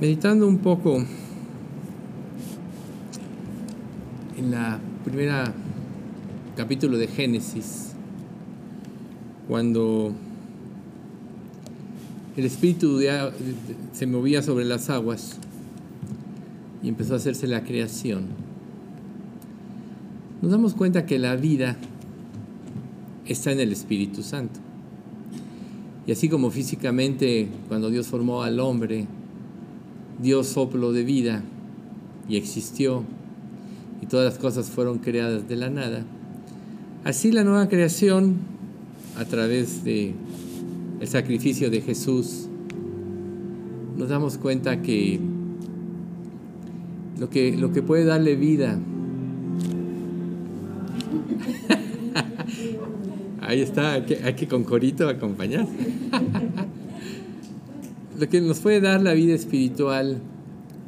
Meditando un poco en la primera capítulo de Génesis, cuando el espíritu se movía sobre las aguas y empezó a hacerse la creación, nos damos cuenta que la vida está en el Espíritu Santo. Y así como físicamente, cuando Dios formó al hombre, Dios soplo de vida y existió y todas las cosas fueron creadas de la nada. Así la nueva creación a través de el sacrificio de Jesús nos damos cuenta que lo que, lo que puede darle vida Ahí está, hay que, hay que con corito acompañar. lo que nos puede dar la vida espiritual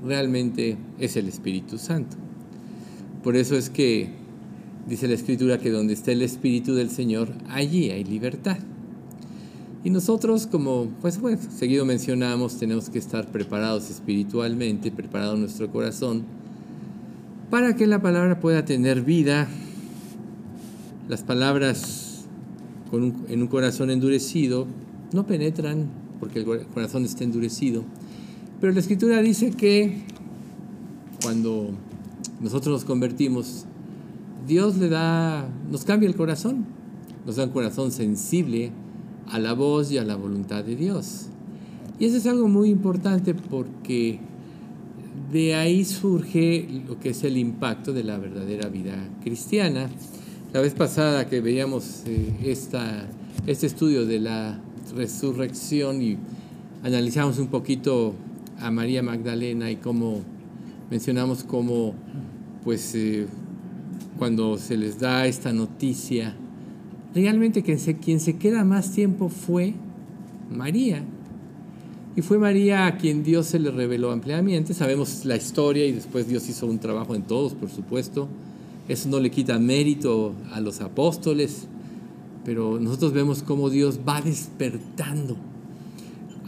realmente es el Espíritu Santo. Por eso es que dice la Escritura que donde está el Espíritu del Señor, allí hay libertad. Y nosotros, como pues bueno, seguido mencionamos, tenemos que estar preparados espiritualmente, preparado nuestro corazón, para que la palabra pueda tener vida. Las palabras en un corazón endurecido no penetran porque el corazón está endurecido. Pero la escritura dice que cuando nosotros nos convertimos, Dios le da, nos cambia el corazón, nos da un corazón sensible a la voz y a la voluntad de Dios. Y eso es algo muy importante porque de ahí surge lo que es el impacto de la verdadera vida cristiana. La vez pasada que veíamos eh, este estudio de la resurrección y analizamos un poquito a María Magdalena y cómo mencionamos cómo pues eh, cuando se les da esta noticia, realmente quien se, quien se queda más tiempo fue María. Y fue María a quien Dios se le reveló ampliamente. Sabemos la historia y después Dios hizo un trabajo en todos, por supuesto. Eso no le quita mérito a los apóstoles, pero nosotros vemos cómo Dios va despertando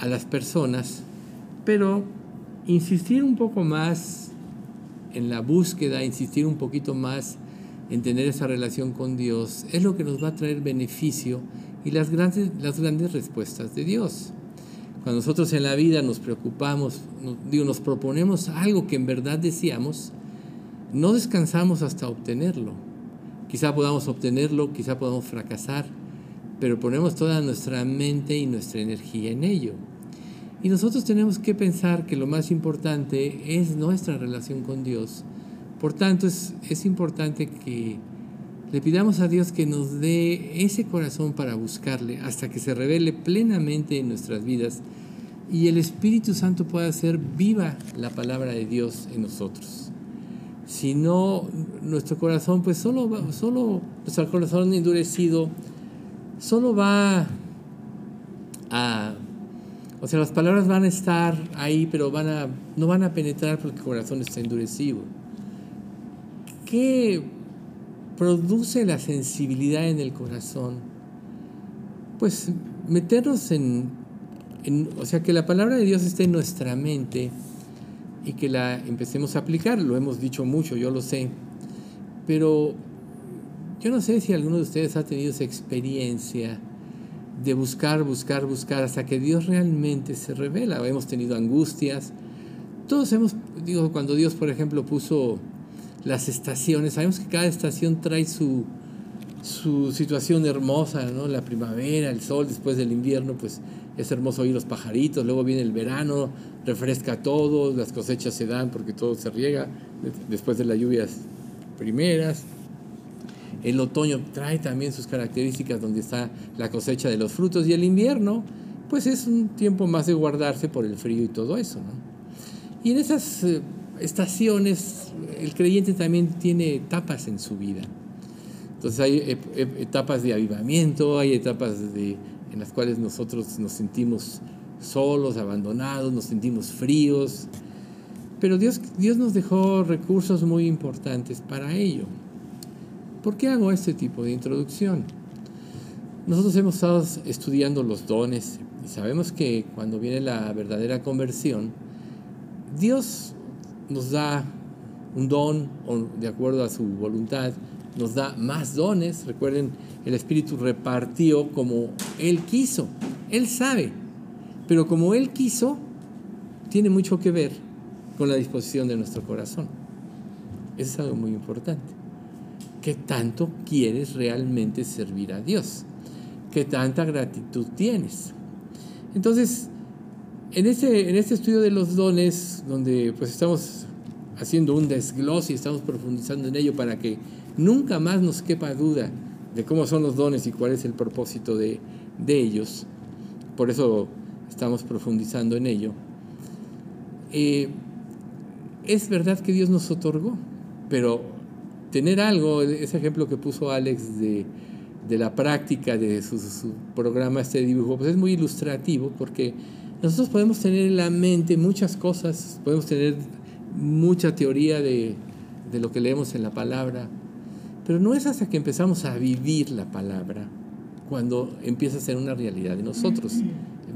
a las personas, pero insistir un poco más en la búsqueda, insistir un poquito más en tener esa relación con Dios, es lo que nos va a traer beneficio y las grandes, las grandes respuestas de Dios. Cuando nosotros en la vida nos preocupamos, nos, nos proponemos algo que en verdad deseamos, no descansamos hasta obtenerlo Quizá podamos obtenerlo, quizá podamos fracasar, pero ponemos toda nuestra mente y nuestra energía en ello. Y nosotros tenemos que pensar que lo más importante es nuestra relación con Dios. Por tanto, es, importante que le pidamos a Dios que nos dé ese corazón para buscarle hasta que se revele plenamente en nuestras vidas y el Espíritu Santo pueda hacer viva la palabra de Dios en nosotros si no nuestro corazón, pues solo, solo nuestro corazón endurecido, solo va a, o sea, las palabras van a estar ahí, pero van a, no van a penetrar porque el corazón está endurecido. ¿Qué produce la sensibilidad en el corazón? Pues meternos en, en, o sea, que la palabra de Dios esté en nuestra mente y que la empecemos a aplicar. Lo hemos dicho mucho, yo lo sé. Pero yo no sé si alguno de ustedes ha tenido esa experiencia de buscar, buscar, buscar hasta que Dios realmente se revela. Hemos tenido angustias. Todos hemos, digo, cuando Dios, por ejemplo, puso las estaciones, sabemos que cada estación trae su, su situación hermosa, ¿no? La primavera, el sol después del invierno, pues es hermoso oír los pajaritos, luego viene el verano, refresca todo, las cosechas se dan porque todo se riega después de las lluvias primeras. El otoño trae también sus características donde está la cosecha de los frutos y el invierno, pues es un tiempo más de guardarse por el frío y todo eso. Y en esas eh, estaciones el creyente también tiene etapas en su vida. Entonces hay etapas de avivamiento, hay etapas de en las cuales nosotros nos sentimos solos, abandonados, nos sentimos fríos. Pero Dios, Dios nos dejó recursos muy importantes para ello. ¿Por qué hago este tipo de introducción? Nosotros hemos estado estudiando los dones y sabemos que cuando viene la verdadera conversión, Dios nos da un don de acuerdo a su voluntad, nos da más dones. Recuerden, el Espíritu repartió como Él quiso. Él sabe, pero como Él quiso, tiene mucho que ver con la disposición de nuestro corazón. Eso es algo muy importante. ¿Qué tanto quieres realmente servir a Dios? ¿Qué tanta gratitud tienes? Entonces, en este, en estudio de los dones, donde pues estamos haciendo un desglose y estamos profundizando en ello para que nunca más nos quepa duda de cómo son los dones y cuál es el propósito de, ellos. Por eso estamos profundizando en ello. Eh, es verdad que Dios nos otorgó, pero tener algo, ese ejemplo que puso Alex de, la práctica de su, programa, este dibujo, pues es muy ilustrativo porque nosotros podemos tener en la mente muchas cosas, podemos tener mucha teoría de, de lo que leemos en la palabra, pero no es hasta que empezamos a vivir la palabra cuando empieza a ser una realidad de nosotros.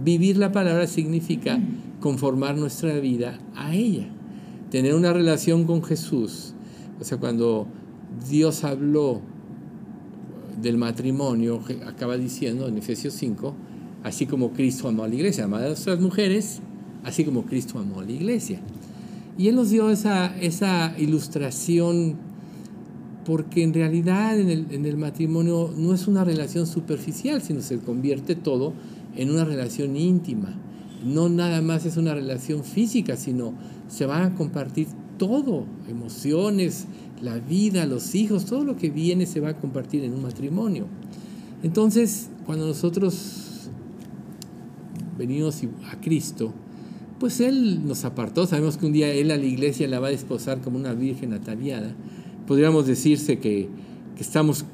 Vivir la palabra significa conformar nuestra vida a ella, tener una relación con Jesús. O sea, cuando Dios habló del matrimonio, acaba diciendo en Efesios 5, así como Cristo amó a la iglesia, amó a las mujeres, así como Cristo amó a la iglesia. Y Él nos dio esa, esa ilustración porque en realidad en el, matrimonio no es una relación superficial, sino se convierte todo en una relación íntima. No nada más es una relación física, sino se van a compartir todo, emociones, la vida, los hijos, todo lo que viene se va a compartir en un matrimonio. Entonces, cuando nosotros venimos a Cristo, pues Él nos apartó, sabemos que un día Él a la iglesia la va a desposar como una virgen ataviada. Podríamos decirse que, estamos,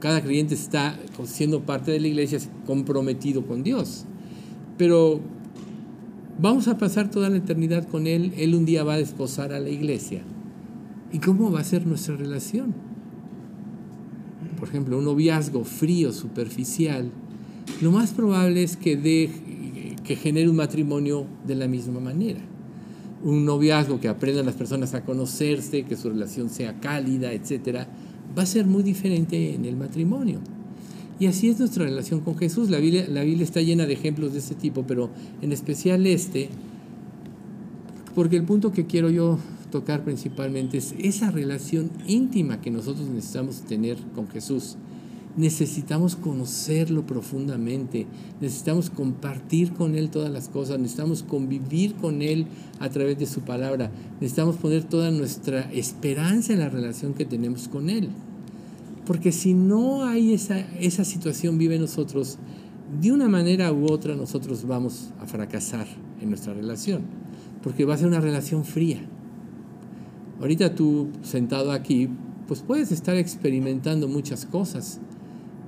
cada creyente está siendo parte de la iglesia comprometido con Dios. Pero vamos a pasar toda la eternidad con Él, Él un día va a desposar a la iglesia. ¿Y cómo va a ser nuestra relación? Por ejemplo, un noviazgo frío, superficial, lo más probable es que, de, que genere un matrimonio de la misma manera. Un noviazgo que aprendan las personas a conocerse, que su relación sea cálida, etc., va a ser muy diferente en el matrimonio. Y así es nuestra relación con Jesús. La Biblia, la Biblia está llena de ejemplos de este tipo, pero en especial este, porque el punto que quiero yo tocar principalmente es esa relación íntima que nosotros necesitamos tener con Jesús. Necesitamos conocerlo profundamente, necesitamos compartir con Él todas las cosas, necesitamos convivir con Él a través de su palabra, necesitamos poner toda nuestra esperanza en la relación que tenemos con Él. Porque si no hay esa, esa situación vive nosotros, de una manera u otra nosotros vamos a fracasar en nuestra relación, porque va a ser una relación fría. Ahorita tú sentado aquí, pues puedes estar experimentando muchas cosas,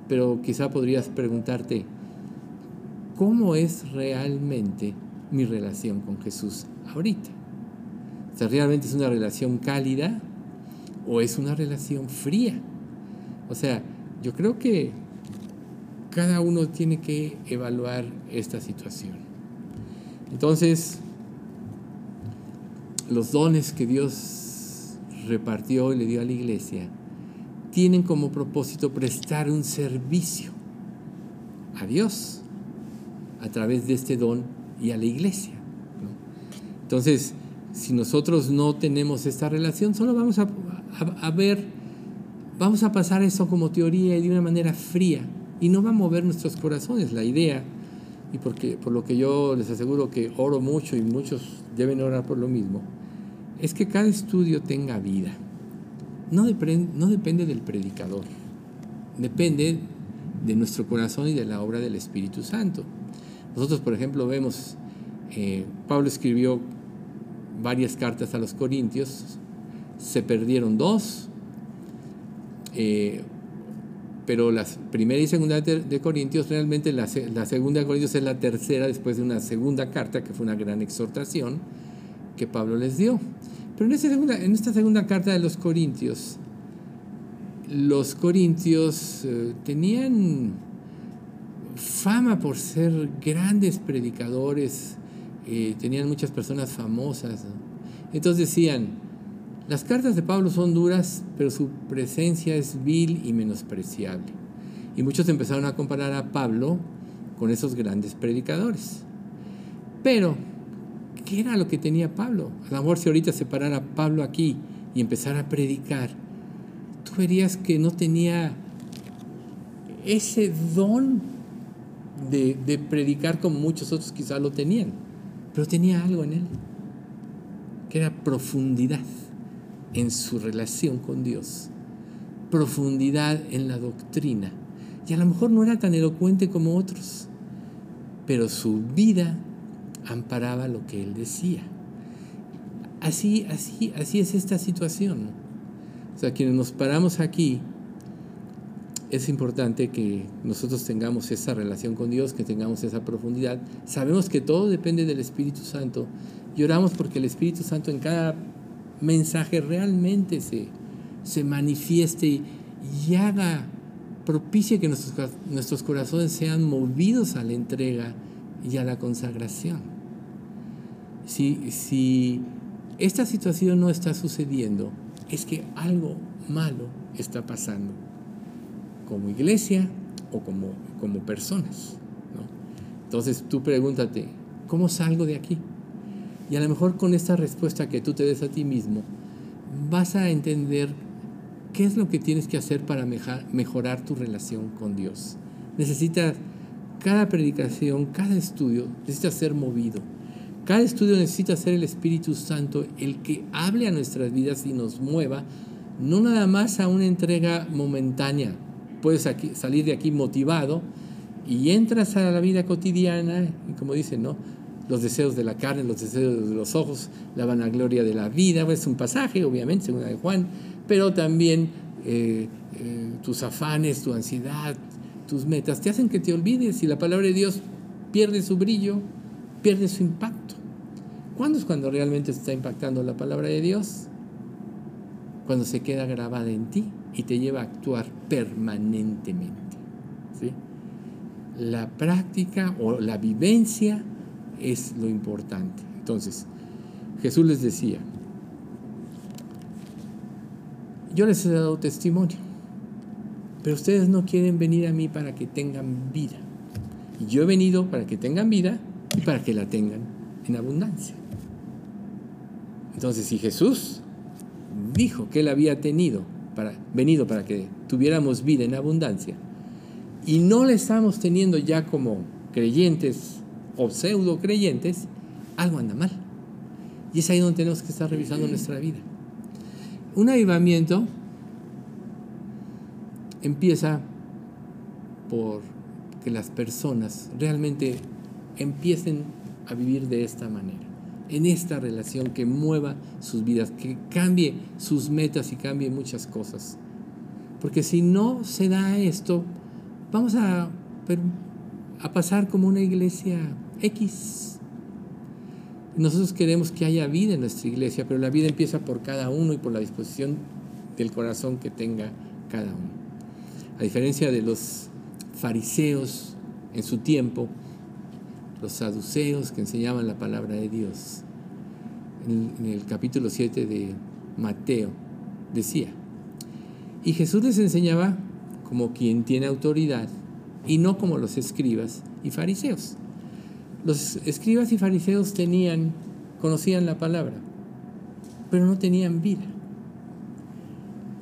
pero quizá podrías preguntarte, ¿cómo es realmente mi relación con Jesús ahorita? O ¿realmente es una relación cálida o es una relación fría? O sea, yo creo que cada uno tiene que evaluar esta situación. Entonces, los dones que Dios repartió y le dio a la iglesia tienen como propósito prestar un servicio a Dios a través de este don y a la iglesia. Entonces, si nosotros no tenemos esta relación, solo vamos a, a ver vamos a pasar eso como teoría y de una manera fría y no va a mover nuestros corazones. La idea, y porque, por lo que yo les aseguro que oro mucho y muchos deben orar por lo mismo, es que cada estudio tenga vida. No, depende, no depende del predicador, depende de nuestro corazón y de la obra del Espíritu Santo. Nosotros, por ejemplo, vemos, eh, Pablo escribió varias cartas a los Corintios, se perdieron dos, eh, pero la primera y segunda de, Corintios, realmente la, segunda de Corintios es la tercera después de una segunda carta, que fue una gran exhortación que Pablo les dio. Pero en esta segunda, carta de los Corintios, los corintios eh, tenían fama por ser grandes predicadores, eh, tenían muchas personas famosas. Entonces decían, las cartas de Pablo son duras, pero su presencia es vil y menospreciable. Y muchos empezaron a comparar a Pablo con esos grandes predicadores. Pero, ¿qué era lo que tenía Pablo? A lo mejor si ahorita se parara Pablo aquí y empezara a predicar, tú verías que no tenía ese don de, predicar como muchos otros quizás lo tenían, pero tenía algo en él, que era profundidad en su relación con Dios, profundidad en la doctrina. Y a lo mejor no era tan elocuente como otros, pero su vida amparaba lo que él decía. Así, así, así es esta situación. O sea, quienes nos paramos aquí, es importante que nosotros tengamos esa relación con Dios, que tengamos esa profundidad. Sabemos que todo depende del Espíritu Santo y oramos porque el Espíritu Santo en cada mensaje realmente se, se manifieste y, y haga, propicie que nuestros, nuestros corazones sean movidos a la entrega y a la consagración. Si, si esta situación no está sucediendo, es que algo malo está pasando, como iglesia o como, como personas. Entonces tú pregúntate, ¿cómo salgo de aquí? Y a lo mejor con esta respuesta que tú te des a ti mismo, vas a entender qué es lo que tienes que hacer para mejorar tu relación con Dios. Necesitas, cada predicación, cada estudio, necesita ser movido. Cada estudio necesita ser el Espíritu Santo el que hable a nuestras vidas y nos mueva, no nada más a una entrega momentánea. Puedes salir de aquí motivado y entras a la vida cotidiana y como dicen, ¿no? los deseos de la carne, los deseos de los ojos, la vanagloria de la vida. Es un pasaje, obviamente, según de Juan, pero también eh, eh, tus afanes, tu ansiedad, tus metas, te hacen que te olvides y la palabra de Dios pierde su brillo, pierde su impacto. ¿Cuándo es cuando realmente está impactando la palabra de Dios? Cuando se queda grabada en ti y te lleva a actuar permanentemente. ¿sí? La práctica o la vivencia es lo importante. Entonces, Jesús les decía, yo les he dado testimonio, pero ustedes no quieren venir a mí para que tengan vida. Y yo he venido para que tengan vida y para que la tengan en abundancia. Entonces, si Jesús dijo que él había tenido para, venido para que tuviéramos vida en abundancia, y no la estamos teniendo ya como creyentes o pseudo creyentes, algo anda mal. Y es ahí donde tenemos que estar revisando nuestra vida. Un avivamiento empieza por que las personas realmente empiecen a vivir de esta manera, en esta relación que mueva sus vidas, que cambie sus metas y cambie muchas cosas. Porque si no se da esto, vamos a, a pasar como una iglesia X. Nosotros queremos que haya vida en nuestra iglesia, pero la vida empieza por cada uno y por la disposición del corazón que tenga cada uno. A diferencia de los fariseos en su tiempo, los saduceos que enseñaban la palabra de Dios, en el capítulo 7 de Mateo, decía, y Jesús les enseñaba como quien tiene autoridad y no como los escribas y fariseos. Los escribas y fariseos tenían, conocían la palabra, pero no tenían vida.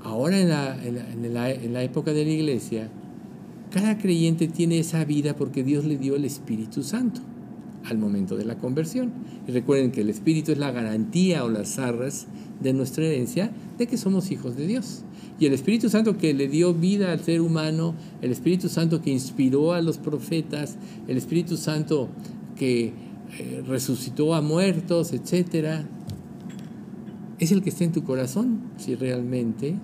Ahora en la, en la época de la iglesia, cada creyente tiene esa vida porque Dios le dio el Espíritu Santo al momento de la conversión. Y recuerden que el Espíritu es la garantía o las arras de nuestra herencia de que somos hijos de Dios. Y el Espíritu Santo que le dio vida al ser humano, el Espíritu Santo que inspiró a los profetas, el Espíritu Santo que eh, resucitó a muertos, etc. Es el que está en tu corazón si realmente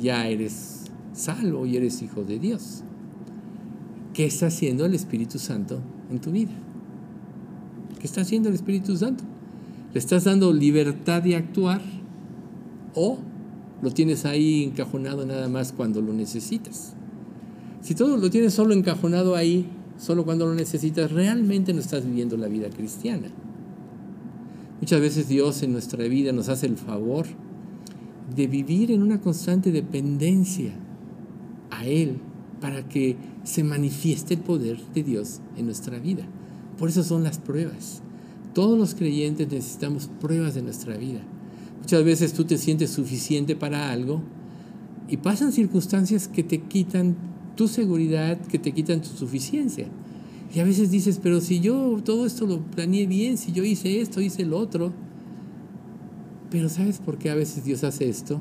ya eres salvo y eres hijo de Dios. ¿Qué está haciendo el Espíritu Santo en tu vida? ¿Qué está haciendo el Espíritu Santo? ¿Le estás dando libertad de actuar o lo tienes ahí encajonado nada más cuando lo necesitas? Si todo lo tienes solo encajonado ahí, solo cuando lo necesitas, realmente no estás viviendo la vida cristiana. Muchas veces Dios en nuestra vida nos hace el favor de vivir en una constante dependencia a Él para que se manifieste el poder de Dios en nuestra vida. Por eso son las pruebas. Todos los creyentes necesitamos pruebas de nuestra vida. Muchas veces tú te sientes suficiente para algo y pasan circunstancias que te quitan tu seguridad, que te quitan tu suficiencia. Y a veces dices, pero si yo todo esto lo planeé bien, si yo hice esto, hice lo otro. Pero ¿sabes por qué a veces Dios hace esto?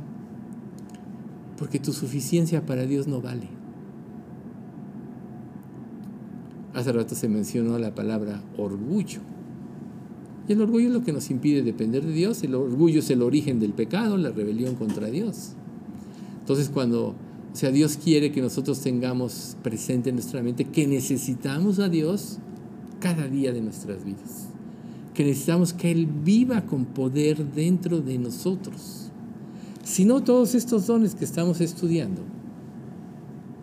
Porque tu suficiencia para Dios no vale. Hace rato se mencionó la palabra orgullo. Y el orgullo es lo que nos impide depender de Dios. El orgullo es el origen del pecado, la rebelión contra Dios. Entonces cuando, o sea, Dios quiere que nosotros tengamos presente en nuestra mente que necesitamos a Dios cada día de nuestras vidas. Que necesitamos que Él viva con poder dentro de nosotros. Si no, todos estos dones que estamos estudiando,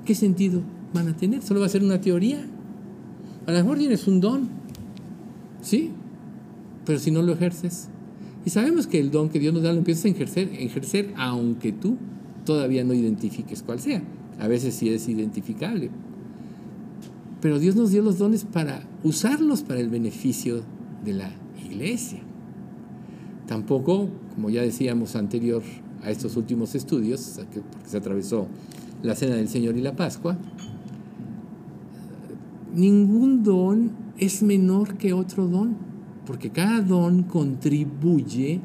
¿qué sentido van a tener? Solo va a ser una teoría. A lo mejor tienes un don, ¿sí? Pero si no lo ejerces. Y sabemos que el don que Dios nos da lo empiezas a ejercer, ejercer aunque tú todavía no identifiques cuál sea. A veces sí es identificable. Pero Dios nos dio los dones para usarlos para el beneficio de la iglesia. Tampoco, como ya decíamos anterior a estos últimos estudios, porque se atravesó la Cena del Señor y la Pascua, ningún don es menor que otro don, porque cada don contribuye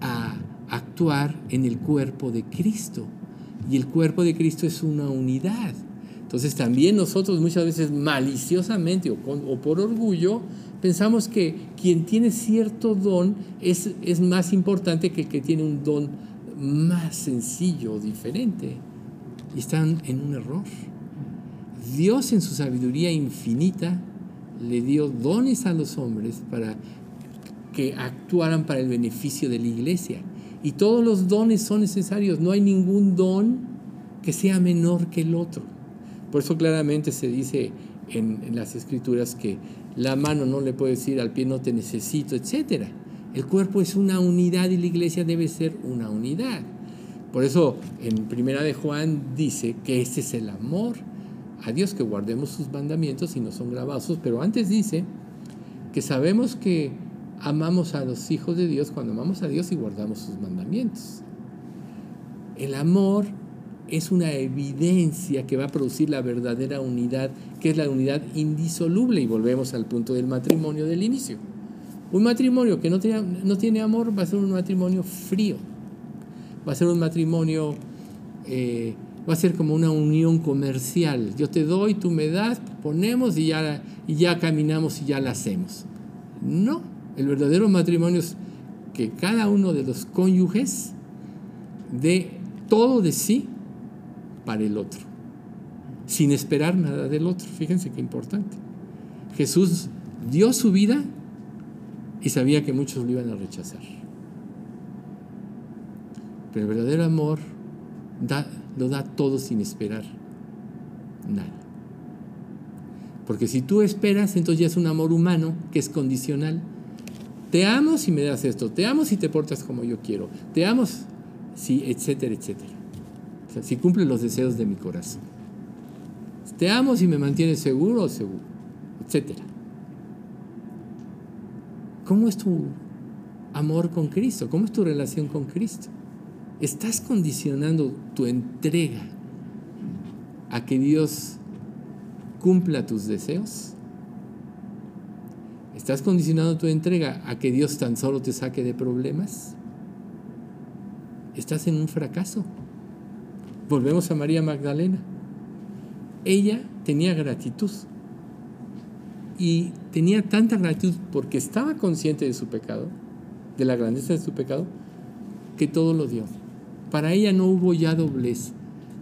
a actuar en el cuerpo de Cristo. Y el cuerpo de Cristo es una unidad. Entonces también nosotros muchas veces maliciosamente o, por orgullo pensamos que quien tiene cierto don es, es más importante que el que tiene un don más sencillo o diferente. Y están en un error. Dios en su sabiduría infinita le dio dones a los hombres para que actuaran para el beneficio de la iglesia. Y todos los dones son necesarios, no hay ningún don que sea menor que el otro. Por eso claramente se dice en, las escrituras que la mano no le puede decir al pie no te necesito, etc. El cuerpo es una unidad y la iglesia debe ser una unidad. Por eso en Primera de Juan dice que ese es el amor a Dios que guardemos sus mandamientos y no son grabados, pero antes dice que sabemos que amamos a los hijos de Dios cuando amamos a Dios y guardamos sus mandamientos. El amor es una evidencia que va a producir la verdadera unidad, que es la unidad indisoluble, y volvemos al punto del matrimonio del inicio. Un matrimonio que no tiene, no tiene amor va a ser un matrimonio frío, va a ser un matrimonio eh, va a ser como una unión comercial. Yo te doy, tú me das, ponemos y ya, y ya caminamos y ya la hacemos. No, el verdadero matrimonio es que cada uno de los cónyuges dé todo de sí para el otro, sin esperar nada del otro. Fíjense qué importante. Jesús dio su vida y sabía que muchos lo iban a rechazar. Pero el verdadero amor da, lo da todo sin esperar nada. Porque si tú esperas, entonces ya es un amor humano que es condicional. Te amo si me das esto, te amo si te portas como yo quiero, te amo si, etcétera, etcétera. O sea, si cumple los deseos de mi corazón. Te amo si me mantienes seguro o seguro, etcétera. ¿Cómo es tu amor con Cristo? ¿Cómo es tu relación con Cristo? ¿Estás condicionando tu entrega a que Dios cumpla tus deseos? ¿Estás condicionando tu entrega a que Dios tan solo te saque de problemas? Estás en un fracaso. Volvemos a María Magdalena. Ella tenía gratitud. Y tenía tanta gratitud porque estaba consciente de su pecado, de la grandeza de su pecado, que todo lo dio. Para ella no hubo ya doblez.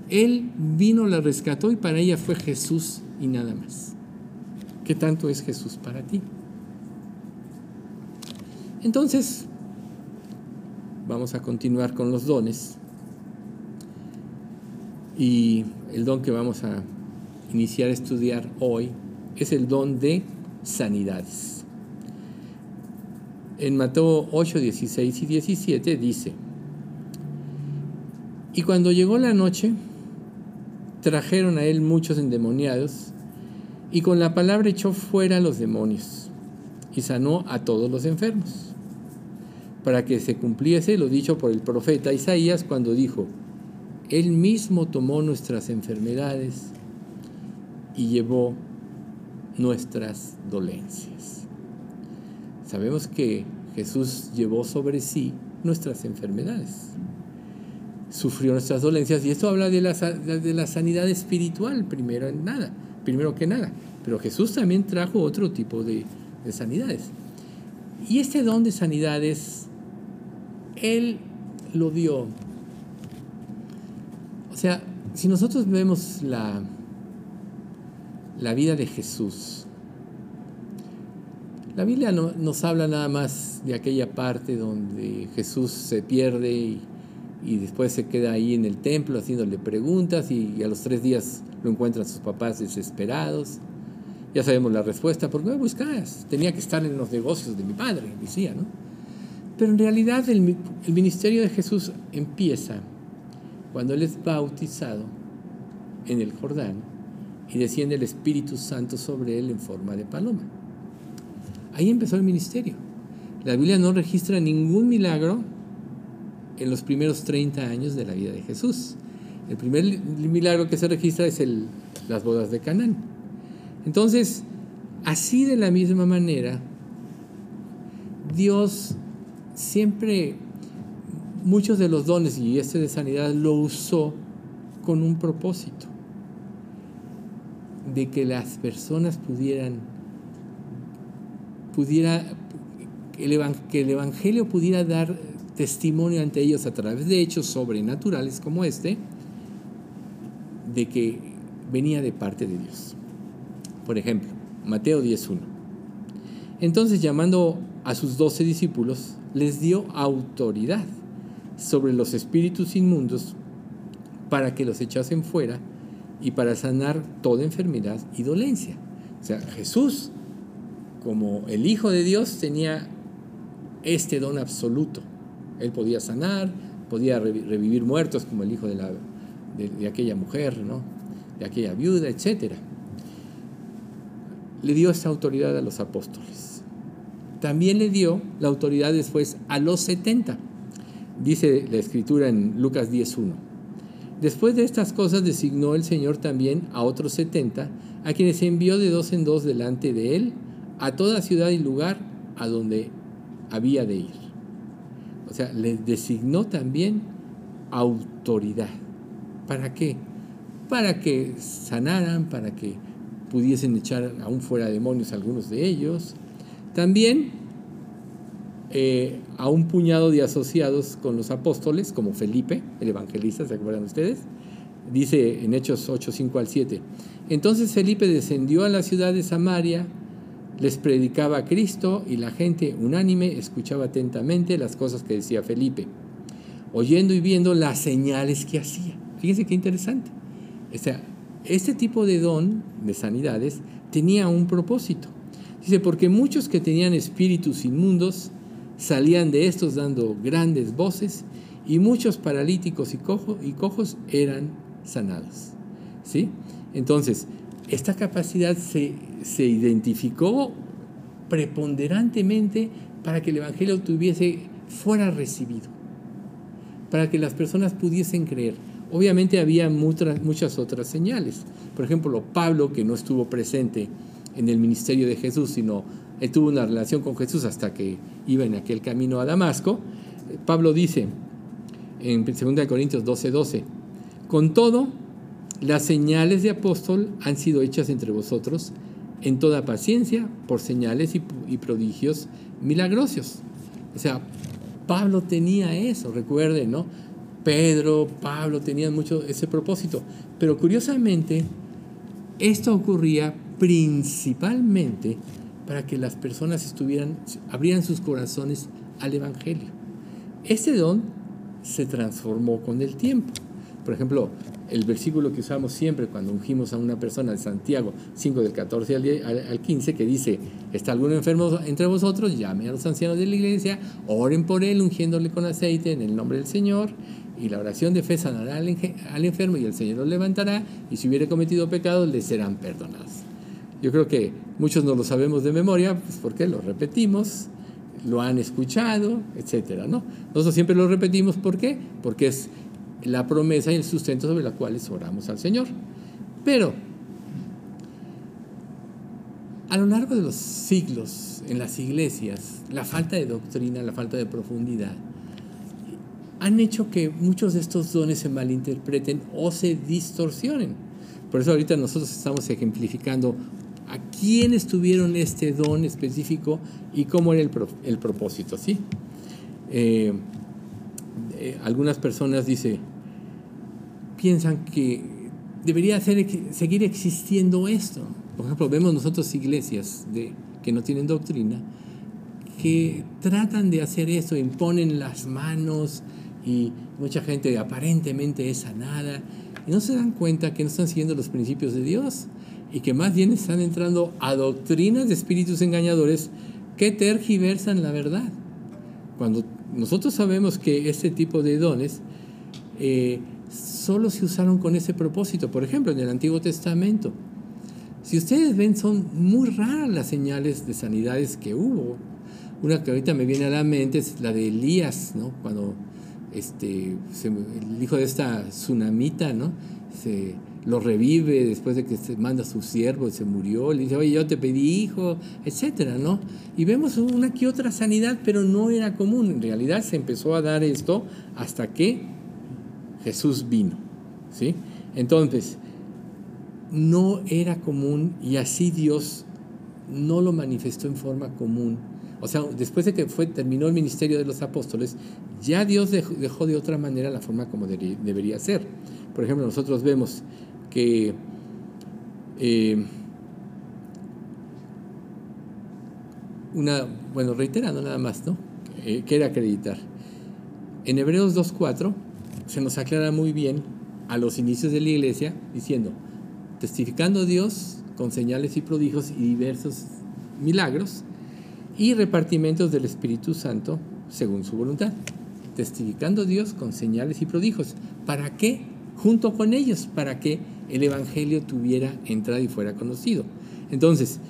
Él vino, la rescató y para ella fue Jesús y nada más. ¿Qué tanto es Jesús para ti? Entonces, vamos a continuar con los dones. Y el don que vamos a iniciar a estudiar hoy es el don de sanidades. En Mateo 8, 16 y 17 dice, y cuando llegó la noche, trajeron a él muchos endemoniados, y con la palabra echó fuera a los demonios, y sanó a todos los enfermos, para que se cumpliese lo dicho por el profeta Isaías cuando dijo, Él mismo tomó nuestras enfermedades y llevó nuestras dolencias. Sabemos que Jesús llevó sobre sí nuestras enfermedades, sufrió nuestras dolencias y esto habla de la, de la sanidad espiritual primero en nada, primero que nada, pero Jesús también trajo otro tipo de, de sanidades. Y este don de sanidades, Él lo dio. O sea, si nosotros vemos la, la vida de Jesús. La Biblia no, nos habla nada más de aquella parte donde Jesús se pierde y, y, después se queda ahí en el templo haciéndole preguntas y, a los tres días lo encuentran sus papás desesperados. Ya sabemos la respuesta, ¿por qué me buscas? Tenía que estar en los negocios de mi padre, decía, ¿no? Pero en realidad el ministerio de Jesús empieza cuando Él es bautizado en el Jordán y desciende el Espíritu Santo sobre él en forma de paloma. Ahí empezó el ministerio. La Biblia no registra ningún milagro en los primeros 30 años de la vida de Jesús. El primer milagro que se registra es el, las bodas de Canaán. Entonces, así de la misma manera, Dios siempre, muchos de los dones y este de sanidad lo usó con un propósito de que las personas pudieran, pudiera, que el Evangelio pudiera dar testimonio ante ellos a través de hechos sobrenaturales como este, de que venía de parte de Dios. Por ejemplo, Mateo 10.1. Entonces llamando a sus doce discípulos, les dio autoridad sobre los espíritus inmundos para que los echasen fuera y para sanar toda enfermedad y dolencia. O sea, Jesús, como el Hijo de Dios, tenía este don absoluto. Él podía sanar, podía revivir muertos como el hijo de, la, de, aquella mujer, ¿no? de aquella viuda, etc. Le dio esta autoridad a los apóstoles. También le dio la autoridad después a los 70. Dice la escritura en Lucas 10.1. Después de estas cosas designó el Señor también a otros setenta, a quienes envió de dos en dos delante de él a toda ciudad y lugar a donde había de ir. O sea, les designó también autoridad. ¿Para qué? Para que sanaran, para que pudiesen echar aún fuera demonios algunos de ellos. También eh, a un puñado de asociados con los apóstoles, como Felipe, el evangelista, ¿se acuerdan ustedes? Dice en Hechos 8, 5 al 7. Entonces Felipe descendió a la ciudad de Samaria, les predicaba a Cristo y la gente unánime escuchaba atentamente las cosas que decía Felipe, oyendo y viendo las señales que hacía. Fíjense qué interesante. O este tipo de don de sanidades tenía un propósito. Dice, porque muchos que tenían espíritus inmundos salían de estos dando grandes voces y muchos paralíticos y, y cojos eran sanados. ¿sí? Entonces, esta capacidad se, se identificó preponderantemente para que el Evangelio tuviese, fuera recibido, para que las personas pudiesen creer. Obviamente había muchas, muchas otras señales. Por ejemplo, Pablo, que no estuvo presente en el ministerio de Jesús, sino él tuvo una relación con Jesús hasta que iba en aquel camino a Damasco. Pablo dice en 2 Corintios 12:12, 12, con todo, las señales de apóstol han sido hechas entre vosotros en toda paciencia por señales y, prodigios milagrosos. O sea, Pablo tenía eso, recuerden, ¿no? Pedro, Pablo tenían mucho ese propósito. Pero curiosamente, esto ocurría principalmente para que las personas estuvieran, abrieran sus corazones al Evangelio. Este don se transformó con el tiempo. Por ejemplo, el versículo que usamos siempre cuando ungimos a una persona de Santiago 5 del 14 al, 15 que dice, ¿está algún enfermo entre vosotros? Llame a los ancianos de la iglesia, oren por él ungiéndole con aceite en el nombre del Señor y la oración de fe sanará al, enfermo y el Señor lo levantará y si hubiere cometido pecados le serán perdonados. Yo creo que muchos no lo sabemos de memoria, pues porque lo repetimos, lo han escuchado, etcétera, ¿no? Nosotros siempre lo repetimos, ¿por qué? Porque es la promesa y el sustento sobre la cual oramos al Señor. Pero a lo largo de los siglos en las iglesias, la falta de doctrina, la falta de profundidad, han hecho que muchos de estos dones se malinterpreten o se distorsionen. Por eso ahorita nosotros estamos ejemplificando a quiénes tuvieron este don específico y cómo era el, propósito, ¿sí? Eh, eh, algunas personas dice, piensan que debería seguir existiendo esto. Por ejemplo, vemos nosotros iglesias de, que no tienen doctrina que tratan de hacer eso, imponen las manos y mucha gente aparentemente es sanada y no se dan cuenta que no están siguiendo los principios de Dios y que más bien están entrando a doctrinas de espíritus engañadores que tergiversan la verdad. Cuando nosotros sabemos que este tipo de dones eh, solo se usaron con ese propósito, por ejemplo, en el Antiguo Testamento. Si ustedes ven, son muy raras las señales de sanidades que hubo. Una que ahorita me viene a la mente es la de Elías, ¿no? Cuando este, el hijo de esta tsunamita, ¿no? Se, lo revive después de que se manda a su siervo y se murió, le dice, oye, yo te pedí hijo, etcétera, ¿no? Y vemos una que otra sanidad, pero no era común. En realidad se empezó a dar esto hasta que Jesús vino, ¿sí? Entonces, no era común y así Dios no lo manifestó en forma común. O sea, después de que fue, terminó el ministerio de los apóstoles, ya Dios dejó, de otra manera la forma como debería ser. Por ejemplo, nosotros vemos que eh, una, bueno, reiterando nada más, ¿no? Eh, acreditar. En Hebreos 2.4 se nos aclara muy bien a los inicios de la iglesia diciendo, testificando a Dios con señales y prodigios y diversos milagros y repartimientos del Espíritu Santo según su voluntad. Testificando a Dios con señales y prodigios. ¿Para qué? Junto con ellos, para que el Evangelio tuviera entrada y fuera conocido. Entonces,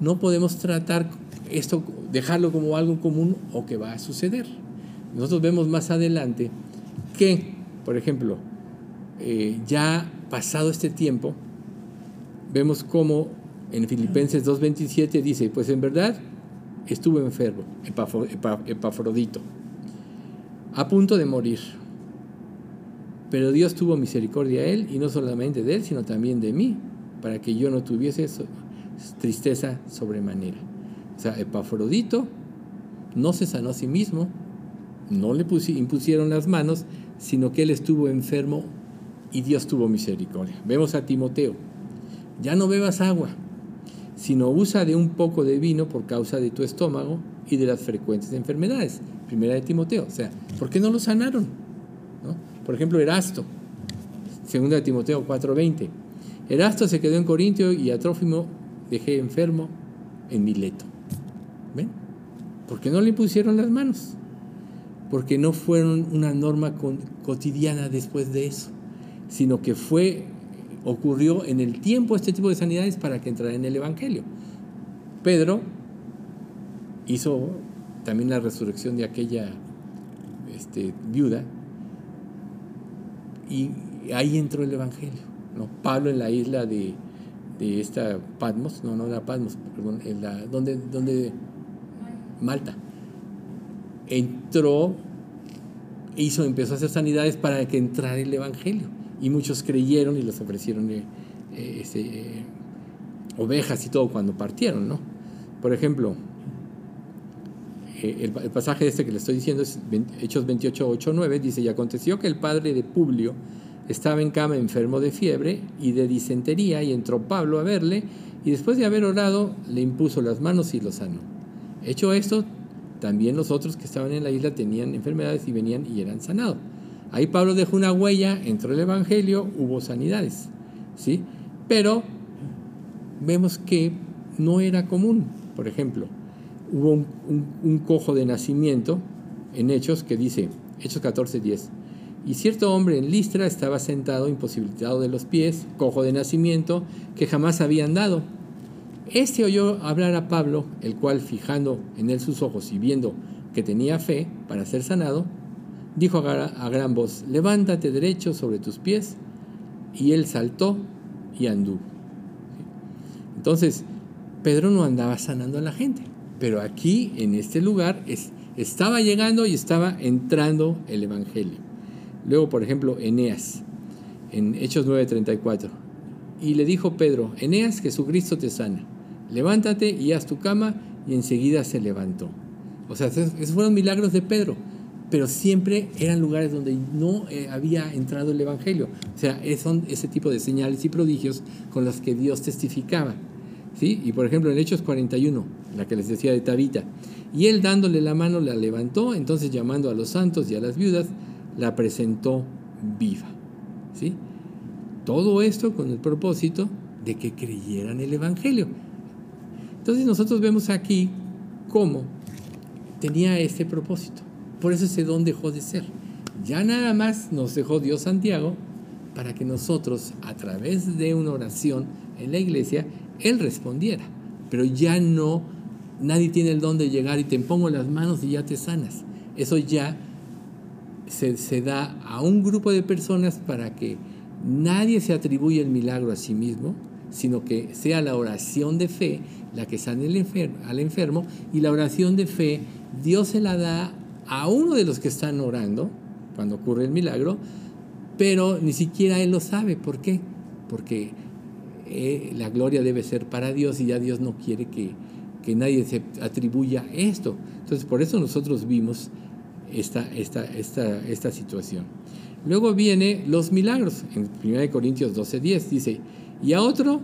no podemos tratar esto, dejarlo como algo común o que va a suceder. Nosotros vemos más adelante que, por ejemplo, eh, ya pasado este tiempo, vemos como en Filipenses 2.27 dice, pues en verdad estuvo enfermo, Epafrodito, a punto de morir pero Dios tuvo misericordia a él, y no solamente de él, sino también de mí, para que yo no tuviese tristeza sobremanera. O sea, Epafrodito no se sanó a sí mismo, no le impusieron las manos, sino que él estuvo enfermo y Dios tuvo misericordia. Vemos a Timoteo, ya no bebas agua, sino usa de un poco de vino por causa de tu estómago y de las frecuentes enfermedades. Primera de Timoteo, o sea, ¿por qué no lo sanaron? Por ejemplo, Erasto, segunda de Timoteo 4:20. Erasto se quedó en Corintio y a Trófimo dejé enfermo en Mileto. ¿Ven? ¿Por qué no le pusieron las manos? Porque no fueron una norma cotidiana después de eso, sino que fue, ocurrió en el tiempo este tipo de sanidades para que entrara en el Evangelio. Pedro hizo también la resurrección de aquella este, viuda y ahí entró el Evangelio. ¿no? Pablo en la isla de, de esta Patmos, no, no era Patmos, perdón, en la, donde, donde Malta, entró, hizo, empezó a hacer sanidades para que entrara el Evangelio. Y muchos creyeron y les ofrecieron eh, eh, eh, ovejas y todo cuando partieron, ¿no? Por ejemplo, el, pasaje este que le estoy diciendo es Hechos 28, 8, 9, dice, y aconteció que el padre de Publio estaba en cama enfermo de fiebre y de disentería, y entró Pablo a verle, y después de haber orado, le impuso las manos y lo sanó. Hecho esto, también los otros que estaban en la isla tenían enfermedades y venían y eran sanados. Ahí Pablo dejó una huella, entró el Evangelio, hubo sanidades, ¿sí? Pero vemos que no era común. Por ejemplo, hubo un, cojo de nacimiento en Hechos que dice, Hechos 14, 10, y cierto hombre en Listra estaba sentado, imposibilitado de los pies, cojo de nacimiento, que jamás había andado. Este oyó hablar a Pablo, el cual, fijando en él sus ojos y viendo que tenía fe para ser sanado, dijo a gran voz, levántate derecho sobre tus pies, y él saltó y anduvo. Entonces, Pedro no andaba sanando a la gente, pero aquí, en este lugar, estaba llegando y estaba entrando el Evangelio. Luego, por ejemplo, Eneas, en Hechos 9:34. Y le dijo Pedro, Eneas, Jesucristo te sana. Levántate y haz tu cama, y enseguida se levantó. O sea, esos fueron milagros de Pedro, pero siempre eran lugares donde no eh, había entrado el Evangelio. O sea, son ese tipo de señales y prodigios con los que Dios testificaba. ¿Sí? Y por ejemplo, en Hechos 41, la que les decía de Tabita, y él dándole la mano la levantó, entonces llamando a los santos y a las viudas, la presentó viva. ¿sí? Todo esto con el propósito de que creyeran el Evangelio. Entonces nosotros vemos aquí cómo tenía este propósito. Por eso ese don dejó de ser. Ya nada más nos dejó Dios Santiago para que nosotros, a través de una oración en la iglesia, Él respondiera. Pero ya no, nadie tiene el don de llegar y te pongo las manos y ya te sanas. Eso ya se, da a un grupo de personas para que nadie se atribuya el milagro a sí mismo, sino que sea la oración de fe la que sane al enfermo y la oración de fe Dios se la da a uno de los que están orando cuando ocurre el milagro, pero ni siquiera él lo sabe. ¿Por qué? Porque eh, la gloria debe ser para Dios y ya Dios no quiere que, que nadie se atribuya esto. Entonces por eso nosotros vimos esta, esta, esta, esta situación. Luego viene los milagros. En 1 Corintios 12:10 dice, y a otro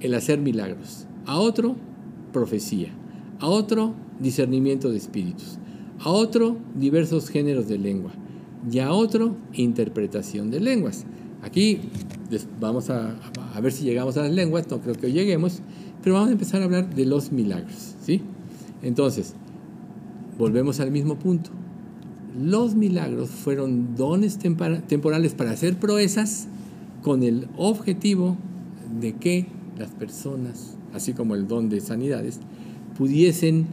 el hacer milagros, a otro profecía, a otro discernimiento de espíritus, a otro diversos géneros de lengua y a otro interpretación de lenguas. Aquí vamos a, ver si llegamos a las lenguas, no creo que lleguemos, pero vamos a empezar a hablar de los milagros. ¿sí? Entonces, volvemos al mismo punto. Los milagros fueron dones temporales para hacer proezas con el objetivo de que las personas, así como el don de sanidades, pudiesen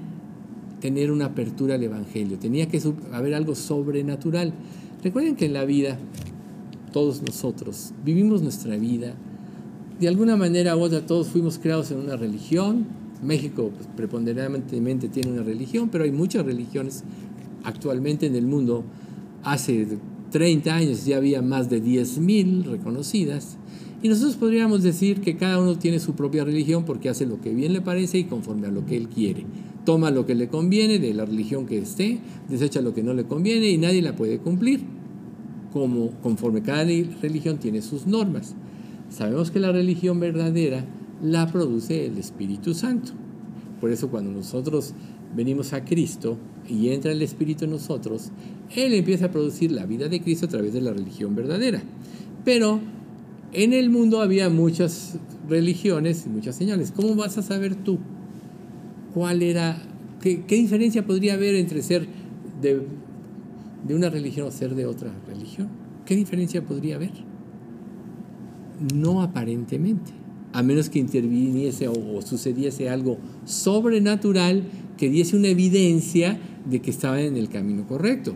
tener una apertura al Evangelio. Tenía que haber algo sobrenatural. Recuerden que en la vida, todos nosotros vivimos nuestra vida. De alguna manera u otra, todos fuimos creados en una religión, México pues, preponderantemente tiene una religión, pero hay muchas religiones actualmente en el mundo. Hace 30 años ya había más de 10.000 reconocidas. Y nosotros podríamos decir que cada uno tiene su propia religión porque hace lo que bien le parece y conforme a lo que él quiere. Toma lo que le conviene de la religión que esté, desecha lo que no le conviene y nadie la puede cumplir. Como conforme cada religión tiene sus normas. Sabemos que la religión verdadera la produce el Espíritu Santo. Por eso cuando nosotros venimos a Cristo y entra el Espíritu en nosotros, Él empieza a producir la vida de Cristo a través de la religión verdadera. Pero en el mundo había muchas religiones y muchas señales. ¿Cómo vas a saber tú cuál era, qué, diferencia podría haber entre ser de, de una religión o ser de otra religión? ¿Qué diferencia podría haber? No aparentemente a menos que interviniese o, sucediese algo sobrenatural que diese una evidencia de que estaba en el camino correcto.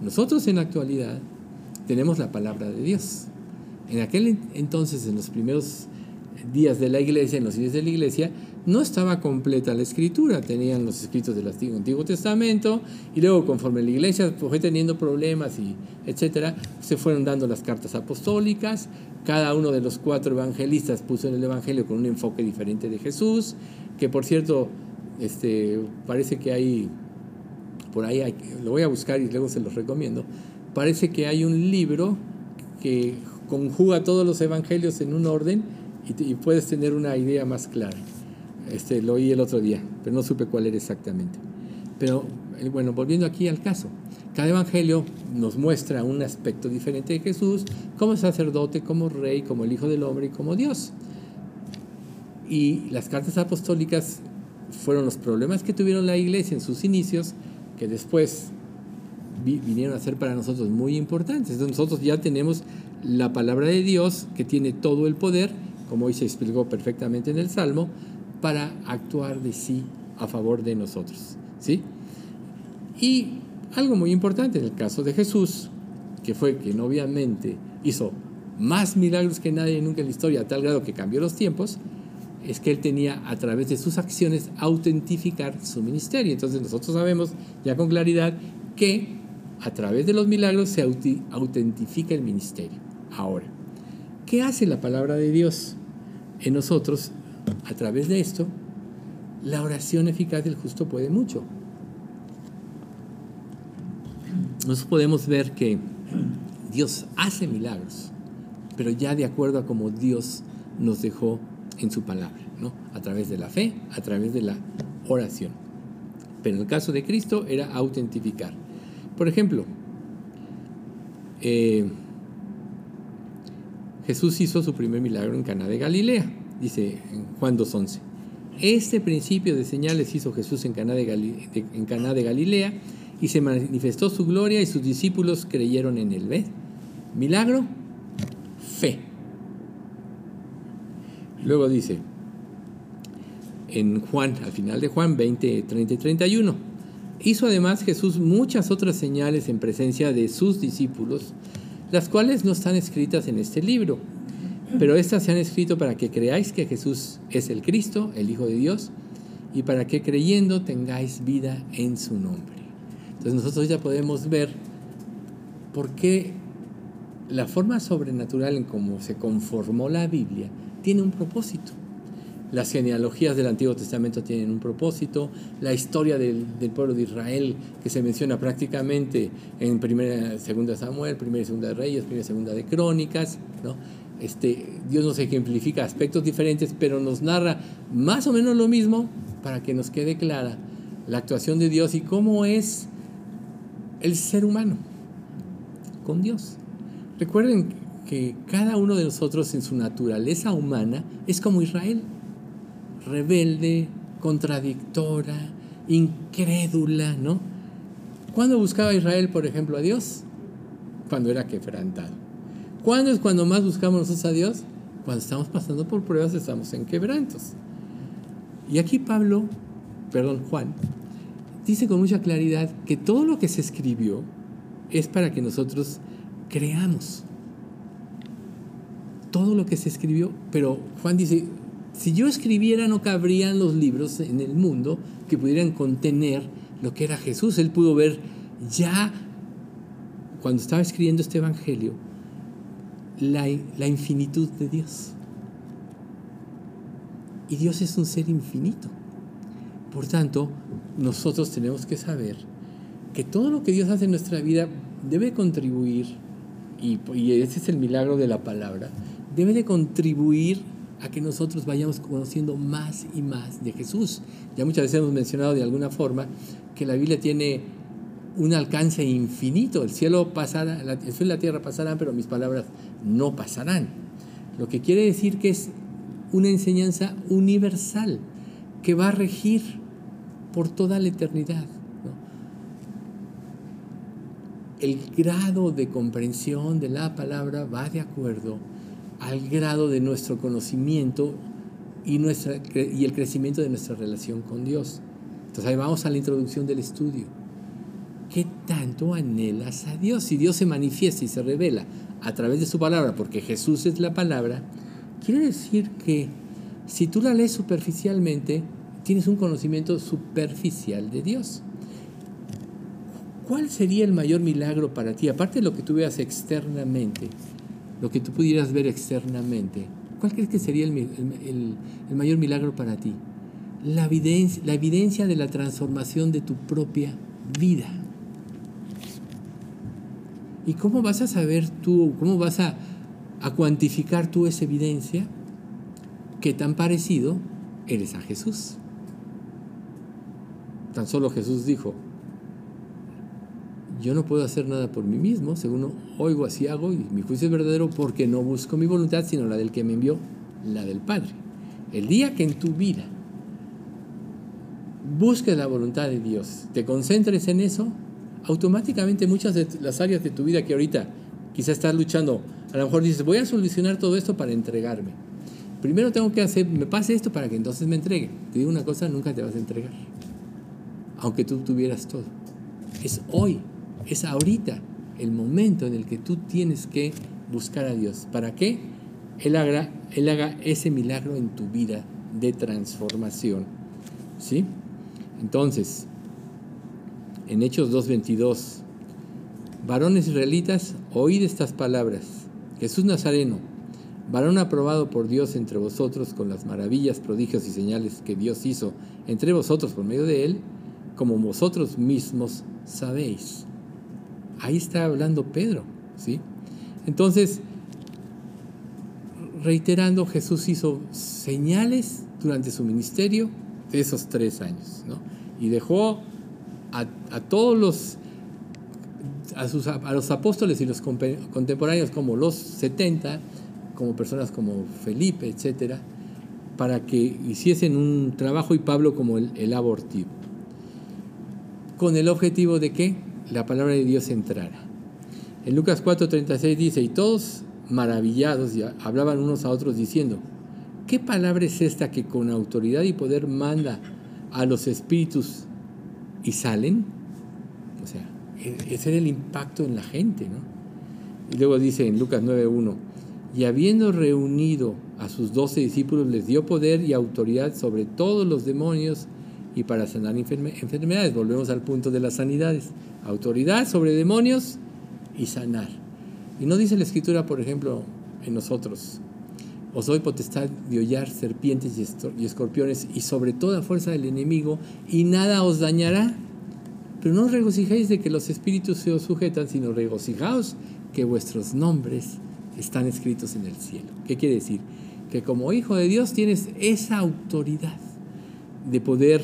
Nosotros en la actualidad tenemos la palabra de Dios. En aquel entonces, en los primeros días de la iglesia, en los días de la iglesia, no estaba completa la escritura. Tenían los escritos del Antiguo Testamento y luego conforme la iglesia fue teniendo problemas y etcétera, se fueron dando las cartas apostólicas. Cada uno de los cuatro evangelistas puso en el evangelio con un enfoque diferente de Jesús, que por cierto, este, parece que hay, por ahí lo voy a buscar y luego se los recomiendo, parece que hay un libro que conjuga todos los evangelios en un orden y, puedes tener una idea más clara. Este, lo oí el otro día, pero no supe cuál era exactamente. Pero bueno, volviendo aquí al caso, cada evangelio nos muestra un aspecto diferente de Jesús como sacerdote, como rey, como el Hijo del Hombre y como Dios. Y las cartas apostólicas fueron los problemas que tuvieron la iglesia en sus inicios, que después vinieron a ser para nosotros muy importantes. Entonces nosotros ya tenemos la palabra de Dios que tiene todo el poder, como hoy se explicó perfectamente en el Salmo, para actuar de sí a favor de nosotros. ¿sí? Y algo muy importante en el caso de Jesús, que fue que obviamente hizo más milagros que nadie nunca en la historia, a tal grado que cambió los tiempos, es que él tenía a través de sus acciones autentificar su ministerio. Entonces nosotros sabemos ya con claridad que a través de los milagros se autentifica el ministerio. Ahora, ¿qué hace la palabra de Dios en nosotros a través de esto? La oración eficaz del justo puede mucho. Nosotros podemos ver que Dios hace milagros, pero ya de acuerdo a como Dios nos dejó en su palabra, ¿no? A través de la fe, a través de la oración. Pero en el caso de Cristo era autentificar. Por ejemplo, eh, Jesús hizo su primer milagro en Cana de Galilea, dice Juan 2.11. Este principio de señales hizo Jesús en Caná de, en Caná de Galilea y se manifestó su gloria y sus discípulos creyeron en él. ¿Ves? Milagro, fe. Luego dice, en Juan, al final de Juan 20, 30 y 31, hizo además Jesús muchas otras señales en presencia de sus discípulos, las cuales no están escritas en este libro, pero estas se han escrito para que creáis que Jesús es el Cristo, el Hijo de Dios, y para que creyendo tengáis vida en su nombre. Entonces nosotros ya podemos ver por qué la forma sobrenatural en cómo se conformó la Biblia tiene un propósito. Las genealogías del Antiguo Testamento tienen un propósito, la historia del, pueblo de Israel que se menciona prácticamente en primera, segunda Samuel, primera y segunda de Reyes, primera y segunda de Crónicas, ¿no? Este, Dios nos ejemplifica aspectos diferentes, pero nos narra más o menos lo mismo para que nos quede clara la actuación de Dios y cómo es el ser humano con Dios. Recuerden que cada uno de nosotros en su naturaleza humana es como Israel, rebelde, contradictora, incrédula, ¿no? ¿Cuándo buscaba Israel, por ejemplo, a Dios? Cuando era quebrantado. ¿Cuándo es cuando más buscamos nosotros a Dios? Cuando estamos pasando por pruebas, estamos en quebrantos. Y aquí Pablo, perdón, Juan, dice con mucha claridad que todo lo que se escribió es para que nosotros creamos todo lo que se escribió, pero Juan dice, si yo escribiera no cabrían los libros en el mundo que pudieran contener lo que era Jesús. Él pudo ver ya, cuando estaba escribiendo este Evangelio, la, la infinitud de Dios. Y Dios es un ser infinito. Por tanto, nosotros tenemos que saber que todo lo que Dios hace en nuestra vida debe contribuir, y, ese es el milagro de la palabra, debe de contribuir a que nosotros vayamos conociendo más y más de Jesús. Ya muchas veces hemos mencionado de alguna forma que la Biblia tiene un alcance infinito. El cielo pasará, y la tierra pasarán, pero mis palabras no pasarán. Lo que quiere decir que es una enseñanza universal que va a regir por toda la eternidad. El grado de comprensión de la palabra va de acuerdo al grado de nuestro conocimiento y, nuestra, y el crecimiento de nuestra relación con Dios. Entonces ahí vamos a la introducción del estudio. ¿Qué tanto anhelas a Dios? Si Dios se manifiesta y se revela a través de su palabra, porque Jesús es la palabra, quiere decir que si tú la lees superficialmente, tienes un conocimiento superficial de Dios. ¿Cuál sería el mayor milagro para ti? Aparte de lo que tú veas externamente, lo que tú pudieras ver externamente, ¿cuál crees que sería el, mayor milagro para ti? La evidencia, la evidencia de la transformación de tu propia vida. ¿Y cómo vas a saber tú, cómo vas a, a cuantificar tú esa evidencia? Que tan parecido eres a Jesús. Tan solo Jesús dijo, yo no puedo hacer nada por mí mismo, según oigo así hago, y mi juicio es verdadero porque no busco mi voluntad, sino la del que me envió, la del Padre. El día que en tu vida busques la voluntad de Dios, te concentres en eso, automáticamente muchas de las áreas de tu vida que ahorita quizás estás luchando, a lo mejor dices, voy a solucionar todo esto para entregarme. Primero tengo que hacer, me pase esto para que entonces me entregue. Te digo una cosa, nunca te vas a entregar, aunque tú tuvieras todo. Es hoy, es ahorita el momento en el que tú tienes que buscar a Dios. ¿Para qué? Él haga, él haga ese milagro en tu vida de transformación. ¿Sí? Entonces, en Hechos 2.22, varones israelitas, oíd estas palabras. Jesús Nazareno, varón aprobado por Dios entre vosotros con las maravillas, prodigios y señales que Dios hizo entre vosotros por medio de él, como vosotros mismos sabéis. Ahí está hablando Pedro, ¿sí? Entonces, reiterando, Jesús hizo señales durante su ministerio de esos tres años, ¿no? Y dejó a, todos los, a, sus, a los apóstoles y los contemporáneos como los 70, como personas como Felipe, etcétera, para que hiciesen un trabajo y Pablo como el, el abortivo. Con el objetivo de que la palabra de Dios entrara. En Lucas 4:36 dice, y todos maravillados ya hablaban unos a otros diciendo, ¿qué palabra es esta que con autoridad y poder manda a los espíritus y salen? O sea, e-, ese era el impacto en la gente, ¿no? Y luego dice en Lucas 9:1, y habiendo reunido a sus doce discípulos, les dio poder y autoridad sobre todos los demonios y para sanar enfermedades. Volvemos al punto de las sanidades. Autoridad sobre demonios y sanar. Y no dice la escritura, por ejemplo, en nosotros, os doy potestad de hollar serpientes y escorpiones y sobre toda fuerza del enemigo y nada os dañará. Pero no os regocijéis de que los espíritus se os sujetan, sino regocijaos que vuestros nombres están escritos en el cielo. ¿Qué quiere decir? Que como hijo de Dios tienes esa autoridad de poder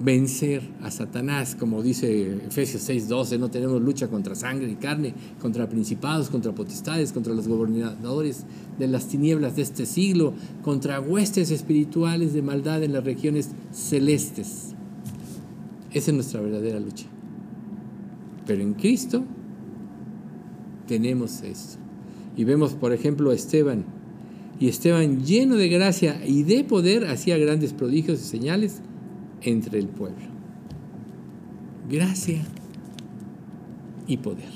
vencer a Satanás, como dice Efesios 6:12, no tenemos lucha contra sangre y carne, contra principados, contra potestades, contra los gobernadores de las tinieblas de este siglo, contra huestes espirituales de maldad en las regiones celestes. Esa es nuestra verdadera lucha. Pero en Cristo tenemos esto. Y vemos, por ejemplo, a Esteban. Y Esteban, lleno de gracia y de poder, hacía grandes prodigios y señales entre el pueblo. Gracia y poder.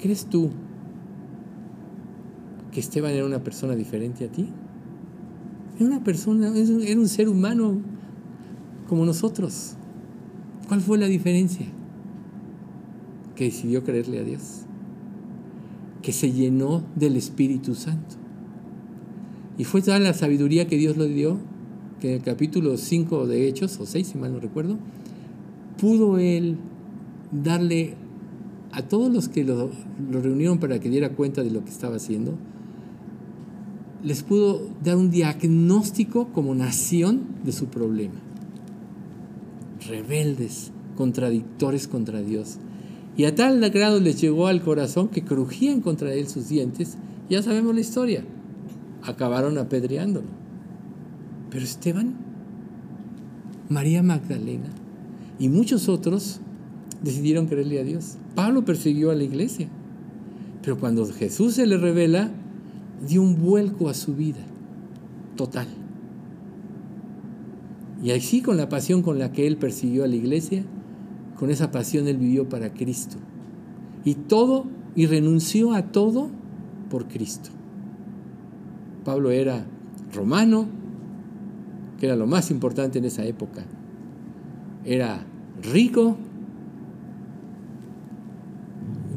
¿Crees tú que Esteban era una persona diferente a ti? Era una persona, era un ser humano como nosotros. ¿Cuál fue la diferencia? Que decidió creerle a Dios. Que se llenó del Espíritu Santo. Y fue toda la sabiduría que Dios le dio que en el capítulo 5 de Hechos, o 6 si mal no recuerdo, pudo él darle a todos los que lo, lo, reunieron para que diera cuenta de lo que estaba haciendo, les pudo dar un diagnóstico como nación de su problema. Rebeldes, contradictores contra Dios. Y a tal grado les llegó al corazón que crujían contra él sus dientes. Ya sabemos la historia. Acabaron apedreándolo. Pero Esteban, María Magdalena y muchos otros decidieron creerle a Dios. Pablo persiguió a la iglesia, pero cuando Jesús se le revela, dio un vuelco a su vida, total. Y así con la pasión con la que él persiguió a la iglesia, con esa pasión él vivió para Cristo. Y todo, y renunció a todo por Cristo. Pablo era romano, que era lo más importante en esa época. Era rico,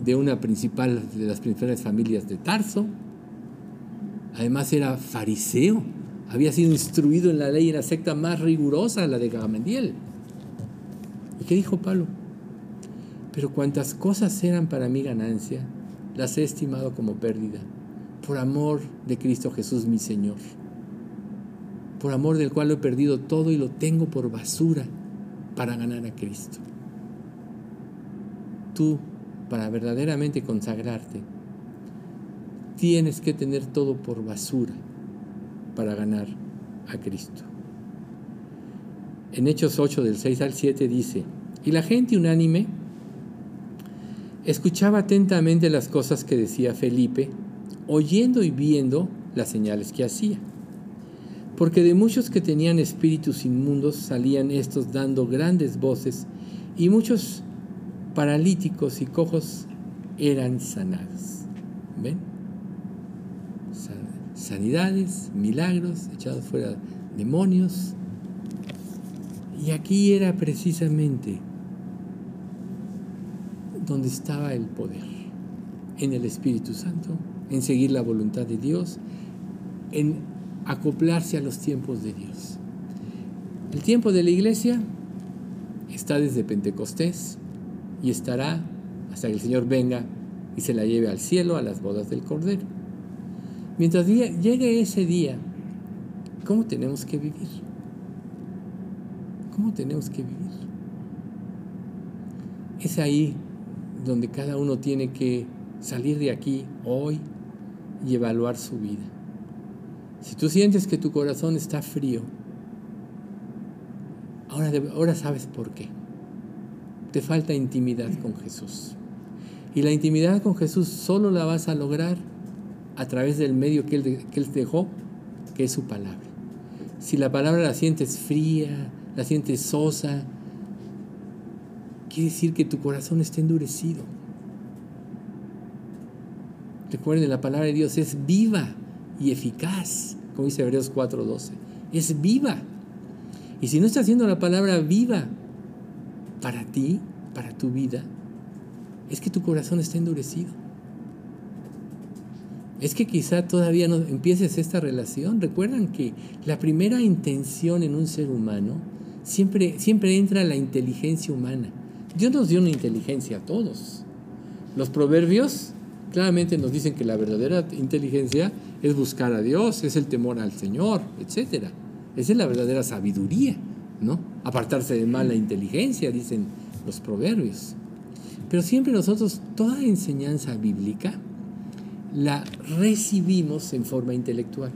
de una principal, de las principales familias de Tarso. Además era fariseo, había sido instruido en la ley en la secta más rigurosa, la de Gamaliel. ¿Y qué dijo Pablo? Pero cuantas cosas eran para mí ganancia, las he estimado como pérdida, por amor de Cristo Jesús mi Señor por amor del cual lo he perdido todo y lo tengo por basura, para ganar a Cristo. Tú, para verdaderamente consagrarte, tienes que tener todo por basura para ganar a Cristo. En Hechos 8 del 6 al 7 dice, y la gente unánime escuchaba atentamente las cosas que decía Felipe, oyendo y viendo las señales que hacía. Porque de muchos que tenían espíritus inmundos salían estos dando grandes voces, y muchos paralíticos y cojos eran sanados. ¿Ven? sanidades, milagros, echados fuera demonios. Y aquí era precisamente donde estaba el poder, en el Espíritu Santo, en seguir la voluntad de Dios, en acoplarse a los tiempos de Dios. El tiempo de la iglesia está desde Pentecostés y estará hasta que el Señor venga y se la lleve al cielo a las bodas del Cordero. Mientras llegue ese día, ¿cómo tenemos que vivir? ¿Cómo tenemos que vivir? Es ahí donde cada uno tiene que salir de aquí hoy y evaluar su vida. Si tú sientes que tu corazón está frío, ahora, ahora sabes por qué. Te falta intimidad con Jesús. Y la intimidad con Jesús solo la vas a lograr a través del medio que él, que él dejó, que es su palabra. Si la palabra la sientes fría, la sientes sosa, quiere decir que tu corazón está endurecido. Recuerden, la palabra de Dios es viva y eficaz, como dice Hebreos 4:12. Es viva. Y si no está haciendo la palabra viva para ti, para tu vida, es que tu corazón está endurecido es que quizá todavía no empieces esta relación. Recuerdan que la primera intención en un ser humano siempre, siempre entra la inteligencia humana. Dios nos dio una inteligencia a todos. Los proverbios claramente nos dicen que la verdadera inteligencia es buscar a Dios, es el temor al Señor, etc. Esa es la verdadera sabiduría, ¿no? Apartarse de mala inteligencia, dicen los proverbios. Pero siempre nosotros, toda enseñanza bíblica, la recibimos en forma intelectual.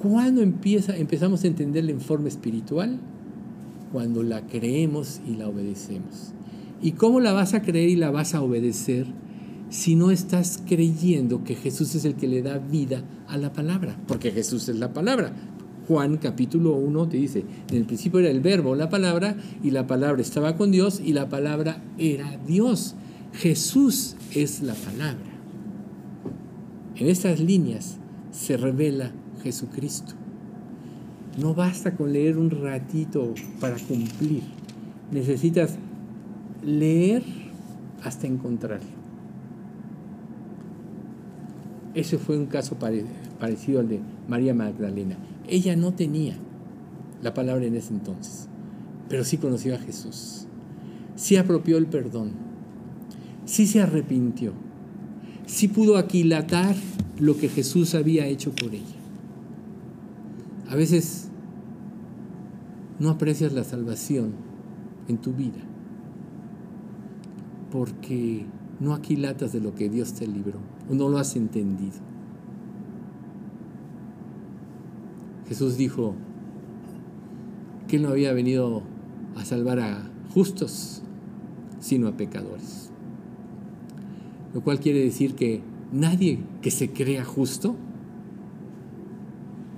¿Cuándo empieza, empezamos a entenderla en forma espiritual? Cuando la creemos y la obedecemos. ¿Y cómo la vas a creer y la vas a obedecer si no estás creyendo que Jesús es el que le da vida a la palabra? Porque Jesús es la palabra. Juan capítulo 1 te dice, en el principio era el verbo, la palabra, y la palabra estaba con Dios y la palabra era Dios. Jesús es la palabra. En estas líneas se revela Jesucristo. No basta con leer un ratito para cumplir. Necesitas leer hasta encontrarlo. Ese fue un caso parecido al de María Magdalena. Ella no tenía la palabra en ese entonces, pero sí conoció a Jesús. Sí apropió el perdón sí se arrepintió, sí pudo aquilatar lo que Jesús había hecho por ella. A veces no aprecias la salvación en tu vida porque no aquilatas de lo que Dios te libró o no lo has entendido. Jesús dijo que no había venido a salvar a justos, sino a pecadores lo cual quiere decir que nadie que se crea justo,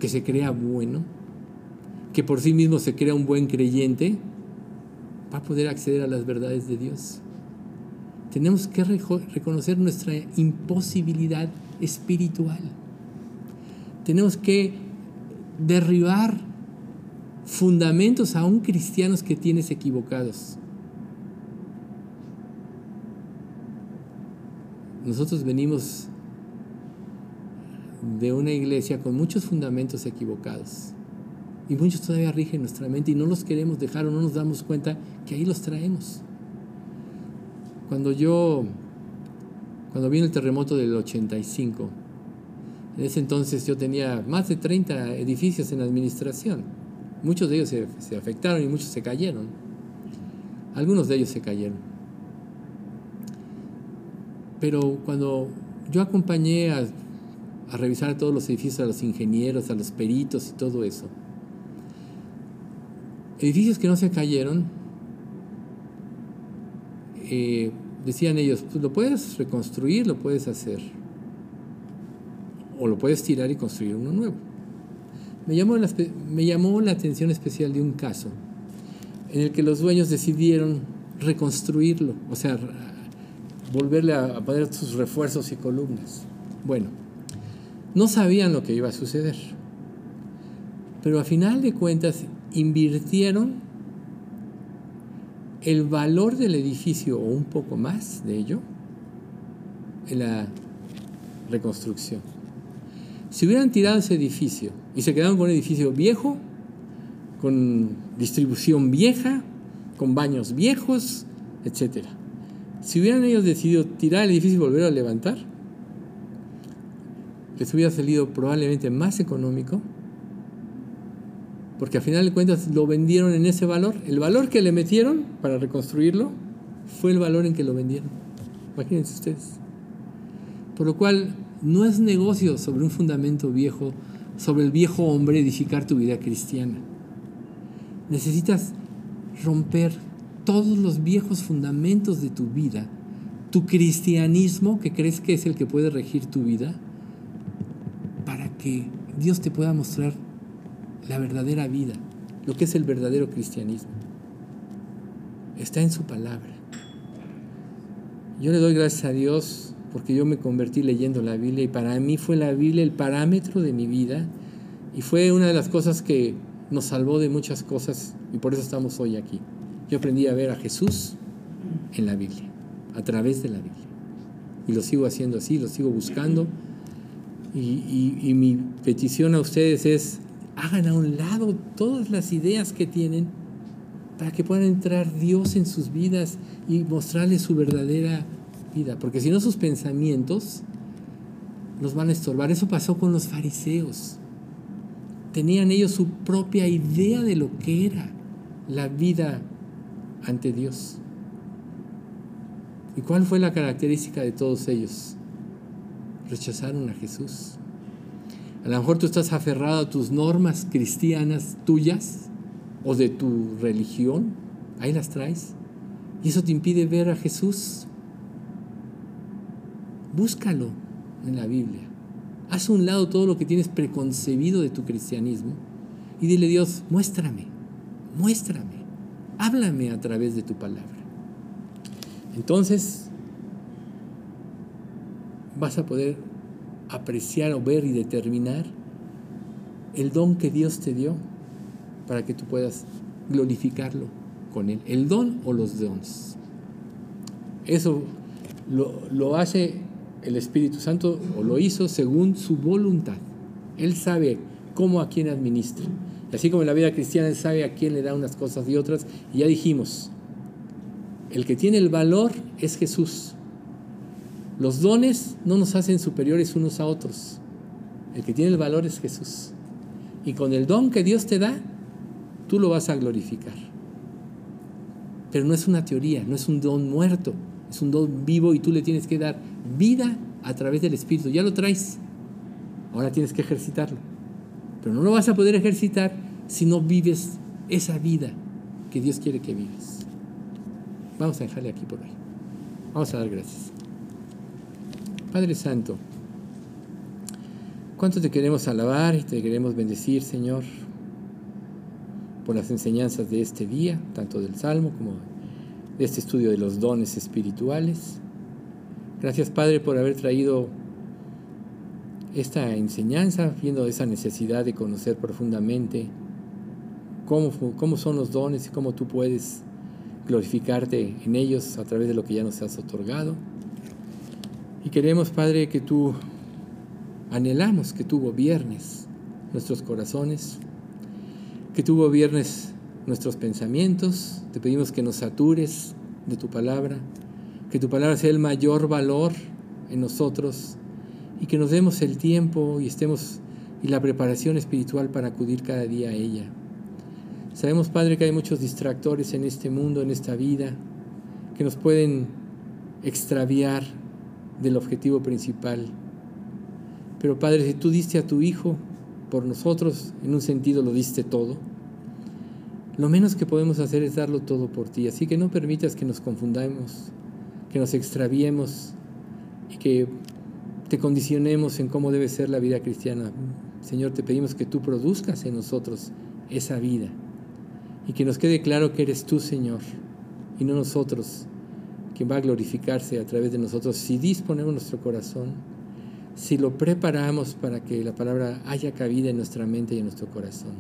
que se crea bueno, que por sí mismo se crea un buen creyente, va a poder acceder a las verdades de Dios. Tenemos que reconocer nuestra imposibilidad espiritual. Tenemos que derribar fundamentos aún cristianos que tienes equivocados. Nosotros venimos de una iglesia con muchos fundamentos equivocados. Y muchos todavía rigen nuestra mente y no los queremos dejar o no nos damos cuenta que ahí los traemos. Cuando yo, cuando vino el terremoto del 85, en ese entonces yo tenía más de 30 edificios en administración, Muchos de ellos se, se afectaron y muchos se cayeron. Algunos de ellos se cayeron. Pero cuando yo acompañé a, a revisar todos los edificios, a los ingenieros, a los peritos y todo eso, edificios que no se cayeron, decían ellos, pues lo puedes reconstruir, lo puedes hacer, o lo puedes tirar y construir uno nuevo. Me llamó, la, me llamó la atención especial de un caso en el que los dueños decidieron reconstruirlo, o sea, volverle a, a poner sus refuerzos y columnas. Bueno, no sabían lo que iba a suceder, pero a final de cuentas invirtieron el valor del edificio o un poco más de ello en la reconstrucción. Si hubieran tirado ese edificio y se quedaron con un edificio viejo, con distribución vieja, con baños viejos, etc. Si hubieran ellos decidido tirar el edificio y volver a levantar, les hubiera salido probablemente más económico porque al final de cuentas lo vendieron en ese valor. El valor que le metieron para reconstruirlo fue el valor en que lo vendieron. Imagínense ustedes. Por lo cual no es negocio sobre un fundamento viejo, sobre el viejo hombre edificar tu vida cristiana. Necesitas romper todos los viejos fundamentos de tu vida, tu cristianismo que crees que es el que puede regir tu vida, para que Dios te pueda mostrar la verdadera vida, lo que es el verdadero cristianismo. Está en su palabra. Yo le doy gracias a Dios porque yo me convertí leyendo la Biblia y para mí fue la Biblia el parámetro de mi vida y fue una de las cosas que nos salvó de muchas cosas y por eso estamos hoy aquí. Yo aprendí a ver a Jesús en la Biblia, a través de la Biblia. Y lo sigo haciendo así, lo sigo buscando. Y, mi petición a ustedes es, hagan a un lado todas las ideas que tienen para que puedan entrar Dios en sus vidas y mostrarles su verdadera vida. Porque si no, sus pensamientos los van a estorbar. Eso pasó con los fariseos. Tenían ellos su propia idea de lo que era la vida ante Dios. ¿Y cuál fue la característica de todos ellos? Rechazaron a Jesús. A lo mejor tú estás aferrado a tus normas cristianas tuyas o de tu religión, ahí las traes, y eso te impide ver a Jesús. Búscalo en la Biblia. Haz a un lado todo lo que tienes preconcebido de tu cristianismo y dile Dios, muéstrame, muéstrame, háblame a través de tu palabra. Entonces vas a poder apreciar o ver y determinar el don que Dios te dio para que tú puedas glorificarlo con Él. El don o los dons. Eso lo, hace el Espíritu Santo o lo hizo según su voluntad. Él sabe cómo a quién administra. así como en la vida cristiana Él sabe a quién le da unas cosas y otras. Y ya dijimos, el que tiene el valor es Jesús. Los dones no nos hacen superiores unos a otros. El que tiene el valor es Jesús. Y con el don que Dios te da, tú lo vas a glorificar. Pero no es una teoría, no es un don muerto, es un don vivo y tú le tienes que dar vida a través del Espíritu. Ya lo traes, ahora tienes que ejercitarlo. Pero no lo vas a poder ejercitar si no vives esa vida que Dios quiere que vivas. Vamos a dejarle aquí por hoy. Vamos a dar gracias. Padre Santo, cuánto te queremos alabar y te queremos bendecir, Señor, por las enseñanzas de este día, tanto del Salmo como de este estudio de los dones espirituales. Gracias, Padre, por haber traído esta enseñanza, viendo esa necesidad de conocer profundamente cómo, cómo son los dones y cómo tú puedes glorificarte en ellos a través de lo que ya nos has otorgado. Y queremos, Padre, que tú anhelamos que tú gobiernes nuestros corazones, que tú gobiernes nuestros pensamientos. Te pedimos que nos satures de tu palabra, que tu palabra sea el mayor valor en nosotros y que nos demos el tiempo y estemos y la preparación espiritual para acudir cada día a ella. Sabemos, Padre, que hay muchos distractores en este mundo, en esta vida, que nos pueden extraviar del objetivo principal. Pero Padre, si tú diste a tu Hijo por nosotros, en un sentido lo diste todo, lo menos que podemos hacer es darlo todo por ti. Así que no permitas que nos confundamos, que nos extraviemos y que te condicionemos en cómo debe ser la vida cristiana. Señor, te pedimos que tú produzcas en nosotros esa vida y que nos quede claro que eres tú, Señor, y no nosotros, quien va a glorificarse a través de nosotros si disponemos nuestro corazón, si lo preparamos para que la palabra haya cabida en nuestra mente y en nuestro corazón.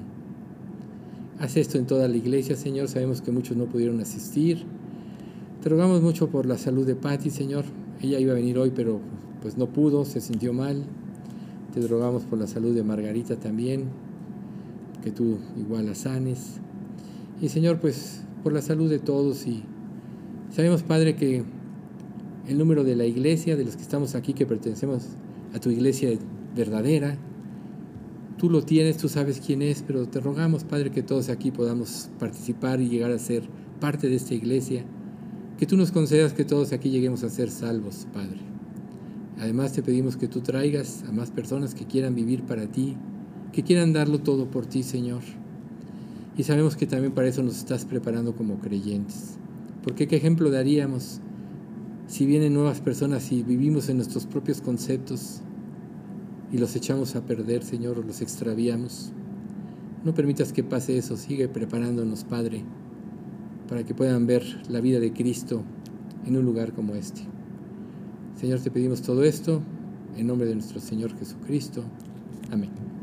Haz esto en toda la iglesia, Señor. Sabemos que muchos no pudieron asistir. Te rogamos mucho por la salud de Patti, Señor. Ella iba a venir hoy, pero pues no pudo, se sintió mal. Te rogamos por la salud de Margarita también, que tú igual la sanes. Y Señor, pues por la salud de todos y sabemos, Padre, que el número de la iglesia, de los que estamos aquí, que pertenecemos a tu iglesia verdadera, tú lo tienes, tú sabes quién es, pero te rogamos, Padre, que todos aquí podamos participar y llegar a ser parte de esta iglesia, que tú nos concedas que todos aquí lleguemos a ser salvos, Padre. Además te pedimos que tú traigas a más personas que quieran vivir para ti, que quieran darlo todo por ti, Señor. Y sabemos que también para eso nos estás preparando como creyentes. Porque qué ejemplo daríamos si vienen nuevas personas y vivimos en nuestros propios conceptos y los echamos a perder, Señor, o los extraviamos. No permitas que pase eso, sigue preparándonos, Padre, para que puedan ver la vida de Cristo en un lugar como este. Señor, te pedimos todo esto en nombre de nuestro Señor Jesucristo. Amén.